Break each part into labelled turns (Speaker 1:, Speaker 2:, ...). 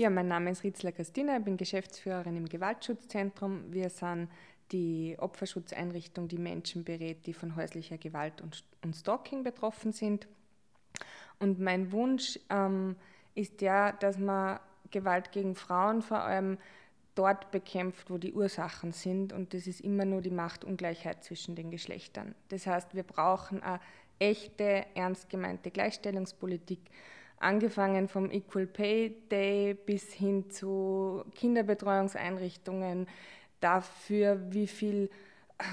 Speaker 1: ja, mein Name ist Ritzler Christina, ich bin Geschäftsführerin im Gewaltschutzzentrum. Wir sind die Opferschutzeinrichtung, die Menschen berät, die von häuslicher Gewalt und, und Stalking betroffen sind. Und mein Wunsch ähm, ist ja, dass man Gewalt gegen Frauen vor allem dort bekämpft, wo die Ursachen sind. Und das ist immer nur die Machtungleichheit zwischen den Geschlechtern. Das heißt, wir brauchen eine echte, ernst gemeinte Gleichstellungspolitik angefangen vom Equal Pay Day bis hin zu Kinderbetreuungseinrichtungen, dafür, wie viel äh,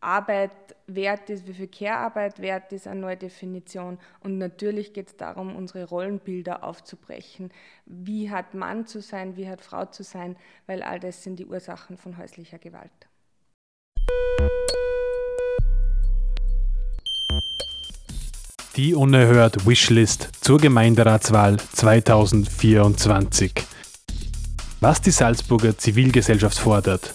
Speaker 1: Arbeit wert ist, wie viel Care-Arbeit wert ist, eine neue Definition. Und natürlich geht es darum, unsere Rollenbilder aufzubrechen. Wie hat Mann zu sein, wie hat Frau zu sein, weil all das sind die Ursachen von häuslicher Gewalt.
Speaker 2: Die unerhört Wishlist zur Gemeinderatswahl 2024. Was die Salzburger Zivilgesellschaft fordert.